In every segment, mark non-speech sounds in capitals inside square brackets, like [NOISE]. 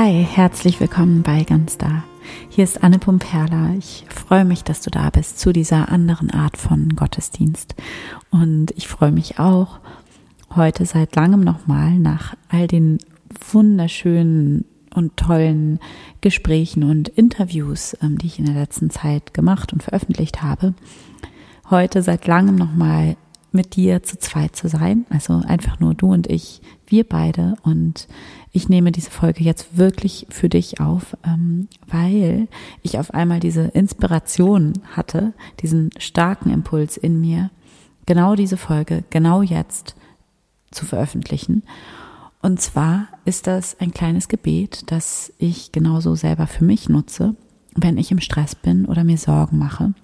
Hi, herzlich willkommen bei Ganz Da. Hier ist Anne Pumperla. Ich freue mich, dass du da bist zu dieser anderen Art von Gottesdienst. Und ich freue mich auch heute seit langem nochmal nach all den wunderschönen und tollen Gesprächen und Interviews, ähm, die ich in der letzten Zeit gemacht und veröffentlicht habe, heute seit langem nochmal mit dir zu zweit zu sein. Also einfach nur du und ich, wir beide. Und ich nehme diese Folge jetzt wirklich für dich auf, ähm, weil ich auf einmal diese Inspiration hatte, diesen starken Impuls in mir, genau diese Folge, genau jetzt zu veröffentlichen. Und zwar ist das ein kleines Gebet, das ich genauso selber für mich nutze, wenn ich im Stress bin oder mir Sorgen mache.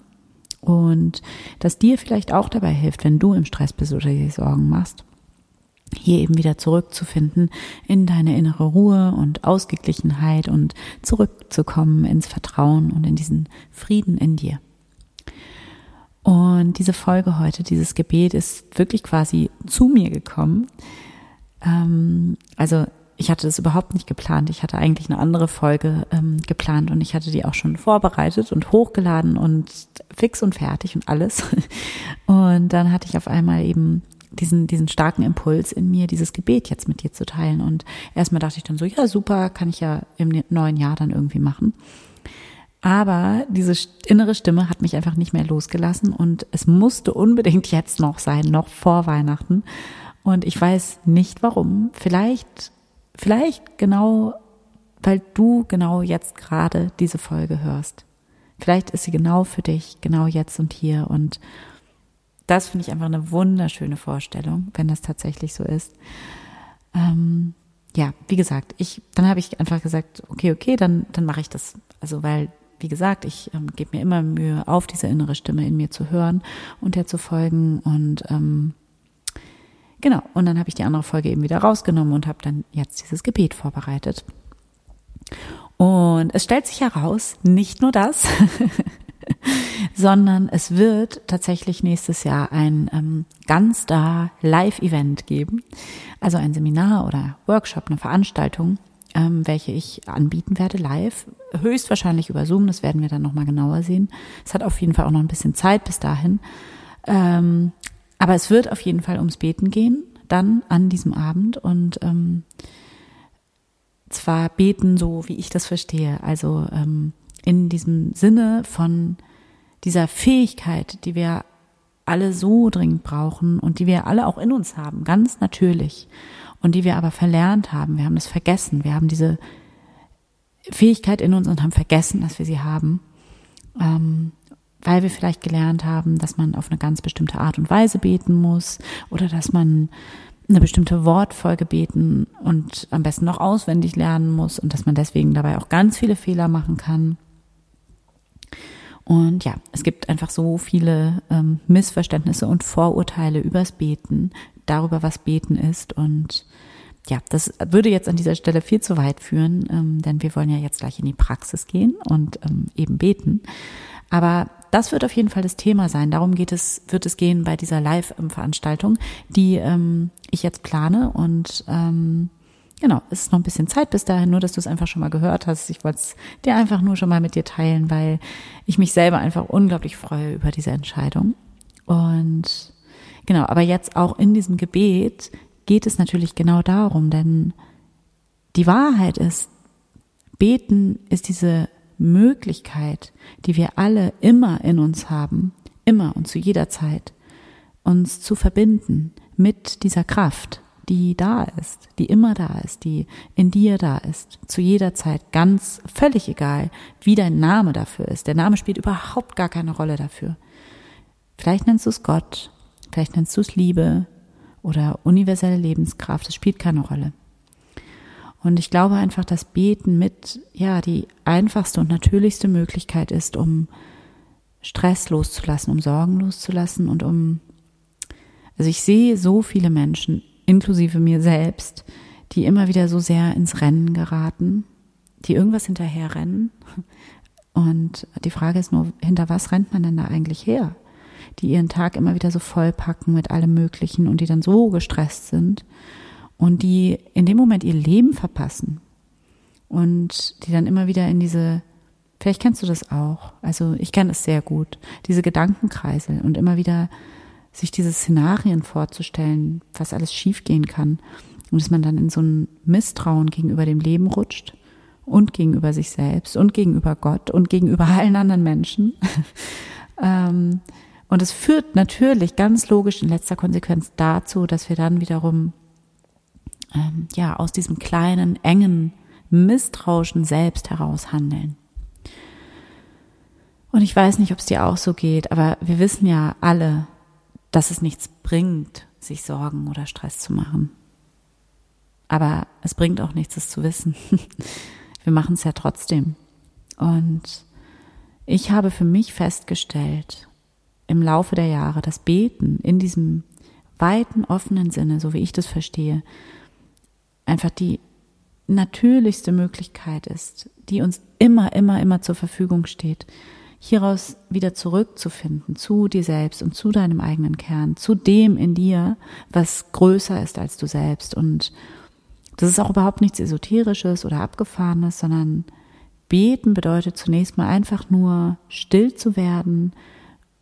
Und das dir vielleicht auch dabei hilft, wenn du im Stress bist oder dir Sorgen machst, hier eben wieder zurückzufinden in deine innere Ruhe und Ausgeglichenheit und zurückzukommen ins Vertrauen und in diesen Frieden in dir. Und diese Folge heute, dieses Gebet ist wirklich quasi zu mir gekommen. Ähm, also ich hatte das überhaupt nicht geplant. Ich hatte eigentlich eine andere Folge ähm, geplant und ich hatte die auch schon vorbereitet und hochgeladen und fix und fertig und alles. [LAUGHS] Und dann hatte ich auf einmal eben diesen, diesen starken Impuls in mir, dieses Gebet jetzt mit dir zu teilen. Und erstmal dachte ich dann so, ja, super, kann ich ja im neuen Jahr dann irgendwie machen. Aber diese innere Stimme hat mich einfach nicht mehr losgelassen und es musste unbedingt jetzt noch sein, noch vor Weihnachten. Und ich weiß nicht warum. Vielleicht, vielleicht genau, weil du genau jetzt gerade diese Folge hörst. Vielleicht ist sie genau für dich, genau jetzt und hier. Und das finde ich einfach eine wunderschöne Vorstellung, wenn das tatsächlich so ist. Ähm, ja, wie gesagt, ich, dann habe ich einfach gesagt, okay, okay, dann, dann mache ich das. Also, weil wie gesagt, ich ähm, gebe mir immer Mühe, auf diese innere Stimme in mir zu hören und der zu folgen. Und ähm, genau, und dann habe ich die andere Folge eben wieder rausgenommen und habe dann jetzt dieses Gebet vorbereitet. Und es stellt sich heraus, nicht nur das, [LAUGHS] sondern es wird tatsächlich nächstes Jahr ein ähm, ganz da Live-Event geben, also ein Seminar oder Workshop, eine Veranstaltung, ähm, welche ich anbieten werde live, höchstwahrscheinlich über Zoom, das werden wir dann nochmal genauer sehen. Es hat auf jeden Fall auch noch ein bisschen Zeit bis dahin. Ähm, aber es wird auf jeden Fall ums Beten gehen, dann an diesem Abend und ähm, zwar beten, so wie ich das verstehe, also ähm, in diesem Sinne von dieser Fähigkeit, die wir alle so dringend brauchen und die wir alle auch in uns haben, ganz natürlich und die wir aber verlernt haben. Wir haben das vergessen. Wir haben diese Fähigkeit in uns und haben vergessen, dass wir sie haben, ähm, weil wir vielleicht gelernt haben, dass man auf eine ganz bestimmte Art und Weise beten muss oder dass man eine bestimmte Wortfolge beten und am besten noch auswendig lernen muss und dass man deswegen dabei auch ganz viele Fehler machen kann. Und ja, es gibt einfach so viele ähm, Missverständnisse und Vorurteile übers Beten, darüber, was Beten ist. Und ja, das würde jetzt an dieser Stelle viel zu weit führen, ähm, denn wir wollen ja jetzt gleich in die Praxis gehen und ähm, eben beten. Aber das wird auf jeden Fall das Thema sein. Darum geht es, wird es gehen bei dieser Live-Veranstaltung, die ähm, ich jetzt plane. Und ähm, genau, es ist noch ein bisschen Zeit bis dahin, nur dass du es einfach schon mal gehört hast. Ich wollte es dir einfach nur schon mal mit dir teilen, weil ich mich selber einfach unglaublich freue über diese Entscheidung. Und Genau, aber jetzt auch in diesem Gebet geht es natürlich genau darum, denn die Wahrheit ist, beten ist diese Möglichkeit, die wir alle immer in uns haben, immer und zu jeder Zeit, uns zu verbinden mit dieser Kraft, die da ist, die immer da ist, die in dir da ist, zu jeder Zeit, ganz völlig egal, wie dein Name dafür ist. Der Name spielt überhaupt gar keine Rolle dafür. Vielleicht nennst du es Gott, Vielleicht nennst du es Liebe oder universelle Lebenskraft. Das spielt keine Rolle. Und ich glaube einfach, dass Beten mit, ja, die einfachste und natürlichste Möglichkeit ist, um Stress loszulassen, um Sorgen loszulassen und um, also ich sehe so viele Menschen, inklusive mir selbst, die immer wieder so sehr ins Rennen geraten, die irgendwas hinterher rennen. Und die Frage ist nur, hinter was rennt man denn da eigentlich her? die ihren Tag immer wieder so vollpacken mit allem Möglichen und die dann so gestresst sind und die in dem Moment ihr Leben verpassen. und die dann immer wieder in diese, vielleicht kennst du das auch, also ich kenne es sehr gut, diese Gedankenkreisel und immer wieder sich diese Szenarien vorzustellen, was alles schiefgehen kann und dass man dann in so ein Misstrauen gegenüber dem Leben rutscht und gegenüber sich selbst und gegenüber Gott und gegenüber [LAUGHS] allen anderen Menschen. [LAUGHS] Ähm, und es führt natürlich ganz logisch in letzter Konsequenz dazu, dass wir dann wiederum ähm, ja aus diesem kleinen, engen, misstrauischen Selbst heraus handeln. Und ich weiß nicht, ob es dir auch so geht, aber wir wissen ja alle, dass es nichts bringt, sich Sorgen oder Stress zu machen. Aber es bringt auch nichts, es zu wissen. [LAUGHS] Wir machen es ja trotzdem. Und ich habe für mich festgestellt, im Laufe der Jahre, dass Beten in diesem weiten, offenen Sinne, so wie ich das verstehe, einfach die natürlichste Möglichkeit ist, die uns immer, immer, immer zur Verfügung steht, hieraus wieder zurückzufinden zu dir selbst und zu deinem eigenen Kern, zu dem in dir, was größer ist als du selbst. Und das ist auch überhaupt nichts Esoterisches oder Abgefahrenes, sondern beten bedeutet zunächst mal einfach nur still zu werden,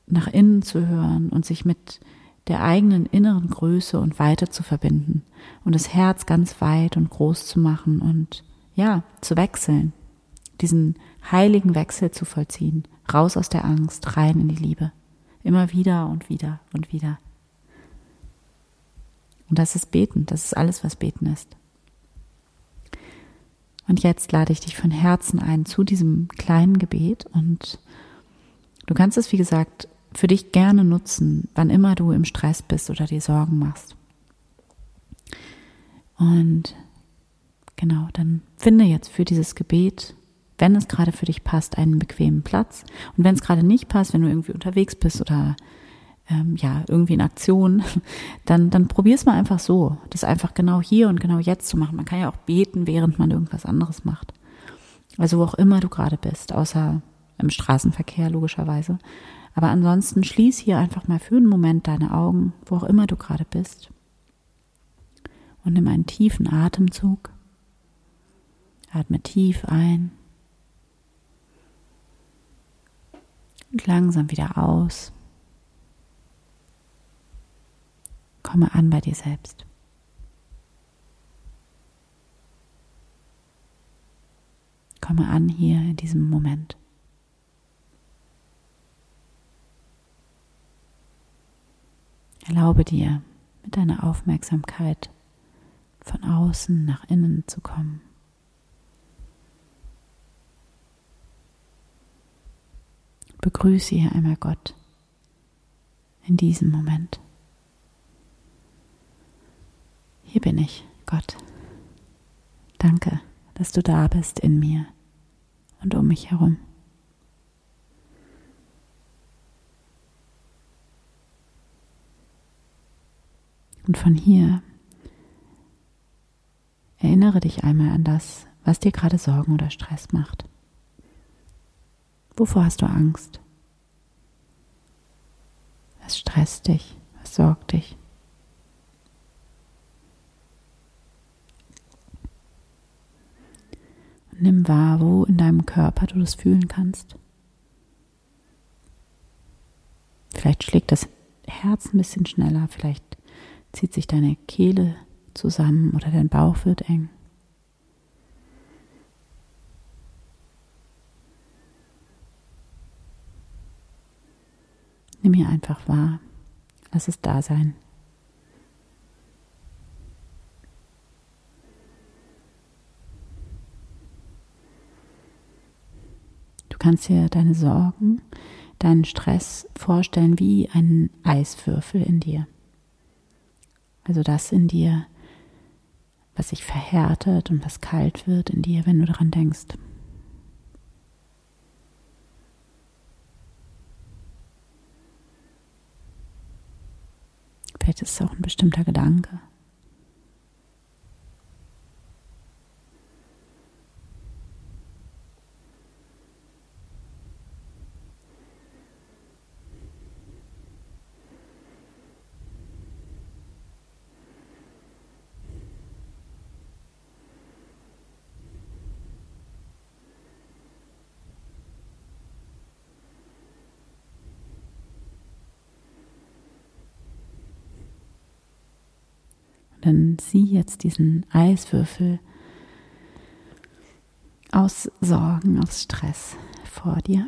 nach innen zu hören und sich mit der eigenen inneren Größe und Weite zu verbinden und das Herz ganz weit und groß zu machen und ja, zu wechseln, diesen heiligen Wechsel zu vollziehen, raus aus der Angst, rein in die Liebe, immer wieder und wieder und wieder. Und das ist Beten, das ist alles, was Beten ist. Und jetzt lade ich dich von Herzen ein zu diesem kleinen Gebet und du kannst es, wie gesagt, für dich gerne nutzen, wann immer du im Stress bist oder dir Sorgen machst. Und genau, dann finde jetzt für dieses Gebet, wenn es gerade für dich passt, einen bequemen Platz. Und wenn es gerade nicht passt, wenn du irgendwie unterwegs bist oder ähm, ja, irgendwie in Aktion, [LAUGHS] dann, dann probier es mal einfach so. Das einfach genau hier und genau jetzt zu machen. Man kann ja auch beten, während man irgendwas anderes macht. Also wo auch immer du gerade bist, außer im Straßenverkehr logischerweise. Aber ansonsten schließ hier einfach mal für einen Moment deine Augen, wo auch immer du gerade bist. Und nimm einen tiefen Atemzug. Atme tief ein. Und langsam wieder aus. Komme an bei dir selbst. Komme an hier in diesem Moment. Erlaube dir, mit deiner Aufmerksamkeit von außen nach innen zu kommen. Begrüße hier einmal Gott in diesem Moment. Hier bin ich, Gott. Danke, dass du da bist in mir und um mich herum. Und von hier erinnere dich einmal an das, was dir gerade Sorgen oder Stress macht. Wovor hast du Angst? Was stresst dich? Was sorgt dich? Nimm wahr, wo in deinem Körper du das fühlen kannst. Vielleicht schlägt das Herz ein bisschen schneller, vielleicht zieht sich deine Kehle zusammen oder dein Bauch wird eng. Nimm hier einfach wahr. Lass es da sein. Du kannst dir deine Sorgen, deinen Stress vorstellen wie einen Eiswürfel in dir. Also das in dir, was sich verhärtet und was kalt wird in dir, wenn du daran denkst. Vielleicht ist es auch ein bestimmter Gedanke. Dann sieh jetzt diesen Eiswürfel aus Sorgen, aus Stress vor dir.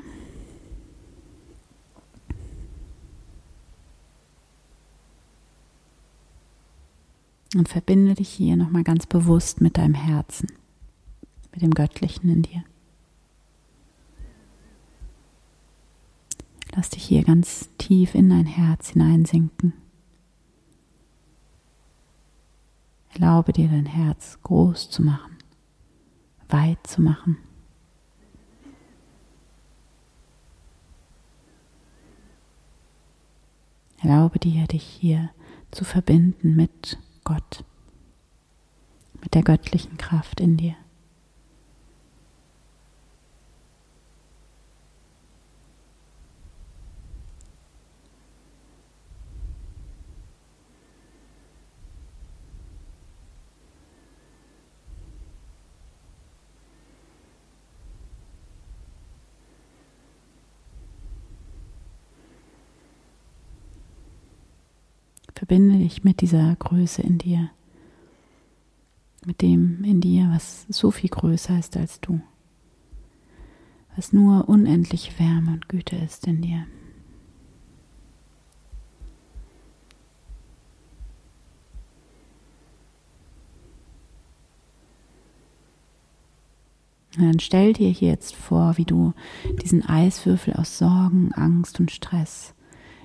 Und verbinde dich hier nochmal ganz bewusst mit deinem Herzen, mit dem Göttlichen in dir. Lass dich hier ganz tief in dein Herz hineinsinken. Erlaube dir dein Herz groß zu machen, weit zu machen. Erlaube dir, dich hier zu verbinden mit Gott, mit der göttlichen Kraft in dir. Verbinde dich mit dieser Größe in dir, mit dem in dir, was so viel größer ist als du, was nur unendliche Wärme und Güte ist in dir. Dann stell dir hier jetzt vor, wie du diesen Eiswürfel aus Sorgen, Angst und Stress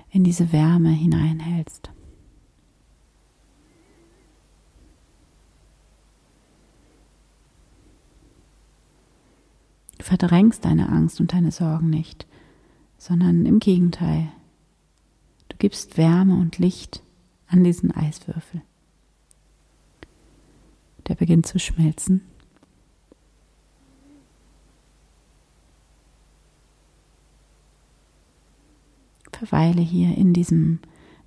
in diese Wärme hineinhältst. Du verdrängst deine Angst und deine Sorgen nicht, sondern im Gegenteil. Du gibst Wärme und Licht an diesen Eiswürfel. Der beginnt zu schmelzen. Verweile hier in diesem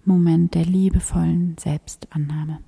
Moment der liebevollen Selbstannahme.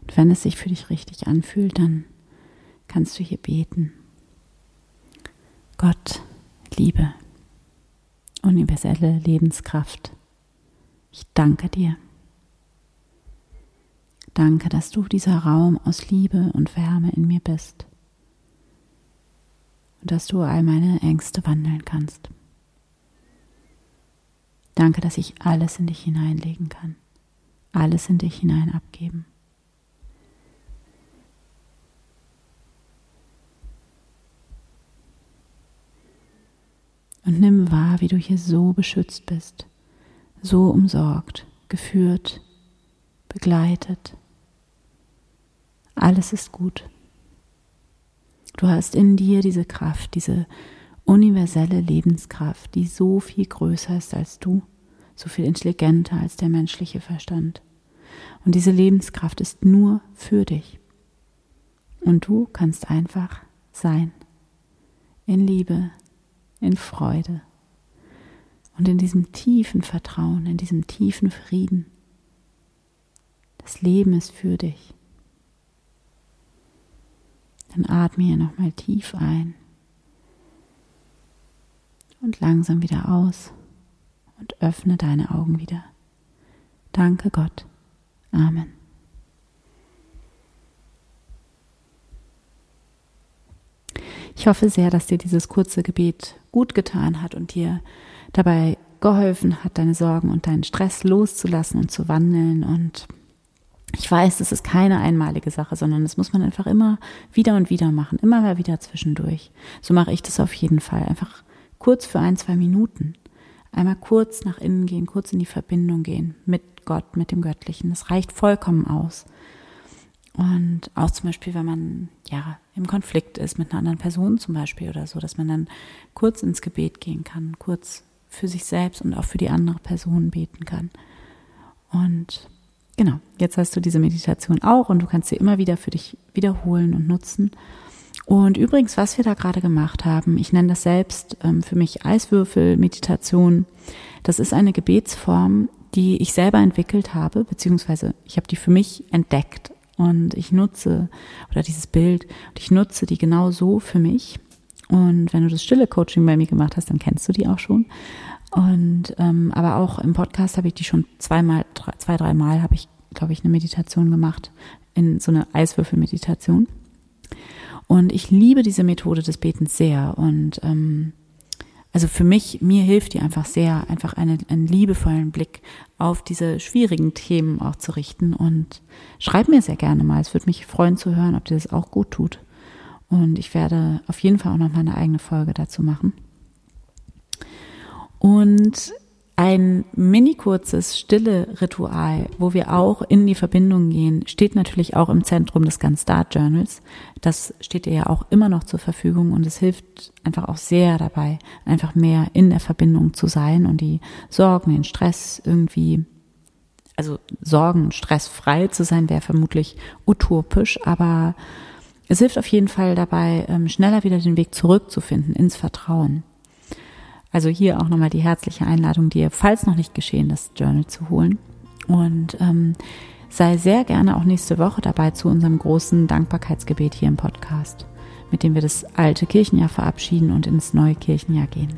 Und wenn es sich für dich richtig anfühlt, dann kannst du hier beten. Gott, Liebe, universelle Lebenskraft, ich danke dir. Danke, dass du dieser Raum aus Liebe und Wärme in mir bist und dass du all meine Ängste wandeln kannst. Danke, dass ich alles in dich hineinlegen kann, alles in dich hinein abgeben. Und nimm wahr, wie du hier so beschützt bist, so umsorgt, geführt, begleitet. Alles ist gut. Du hast in dir diese Kraft, diese universelle Lebenskraft, die so viel größer ist als du, so viel intelligenter als der menschliche Verstand. Und diese Lebenskraft ist nur für dich. Und du kannst einfach sein. In Liebe, in Freude und in diesem tiefen Vertrauen, in diesem tiefen Frieden. Das Leben ist für dich. Dann atme hier nochmal tief ein und langsam wieder aus und öffne deine Augen wieder. Danke Gott. Amen. Ich hoffe sehr, dass dir dieses kurze Gebet gut getan hat und dir dabei geholfen hat, deine Sorgen und deinen Stress loszulassen und zu wandeln. Und ich weiß, das ist keine einmalige Sache, sondern das muss man einfach immer wieder und wieder machen, immer mal wieder zwischendurch. So mache ich das auf jeden Fall. Einfach kurz für ein, zwei Minuten. Einmal kurz nach innen gehen, kurz in die Verbindung gehen mit Gott, mit dem Göttlichen. Das reicht vollkommen aus. Und auch zum Beispiel, wenn man ja im Konflikt ist mit einer anderen Person zum Beispiel oder so, dass man dann kurz ins Gebet gehen kann, kurz für sich selbst und auch für die andere Person beten kann. Und genau, jetzt hast du diese Meditation auch und du kannst sie immer wieder für dich wiederholen und nutzen. Und übrigens, was wir da gerade gemacht haben, ich nenne das selbst ähm, für mich Eiswürfel-Meditation. Das ist eine Gebetsform, die ich selber entwickelt habe, beziehungsweise ich habe die für mich entdeckt und ich nutze, oder dieses Bild, und ich nutze die genau so für mich. Und wenn du das stille Coaching bei mir gemacht hast, dann kennst du die auch schon. Und ähm, aber auch im Podcast habe ich die schon zweimal, drei, zwei, dreimal habe ich, glaube ich, eine Meditation gemacht, in so eine Eiswürfelmeditation. Und ich liebe diese Methode des Betens sehr. Und ähm, also für mich, mir hilft die einfach sehr, einfach eine, einen liebevollen Blick auf diese schwierigen Themen auch zu richten. Und schreib mir sehr gerne mal. Es würde mich freuen zu hören, ob dir das auch gut tut. Und ich werde auf jeden Fall auch noch mal eine eigene Folge dazu machen. Und ein mini kurzes stille Ritual, wo wir auch in die Verbindung gehen, steht natürlich auch im Zentrum des Gun Start Journals. Das steht dir ja auch immer noch zur Verfügung und es hilft einfach auch sehr dabei, einfach mehr in der Verbindung zu sein und die Sorgen, den Stress irgendwie, also Sorgen, stressfrei zu sein, wäre vermutlich utopisch, aber es hilft auf jeden Fall dabei, ähm, schneller wieder den Weg zurückzufinden ins Vertrauen. Also hier auch nochmal die herzliche Einladung, dir, falls noch nicht geschehen, das Journal zu holen. Und ähm, sei sehr gerne auch nächste Woche dabei zu unserem großen Dankbarkeitsgebet hier im Podcast, mit dem wir das alte Kirchenjahr verabschieden und ins neue Kirchenjahr gehen.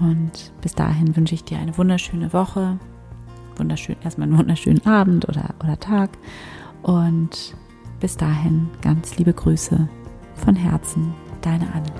Und bis dahin wünsche ich dir eine wunderschöne Woche, wunderschön, erstmal einen wunderschönen Abend oder, oder Tag. Und bis dahin ganz liebe Grüße von Herzen, deine Anne.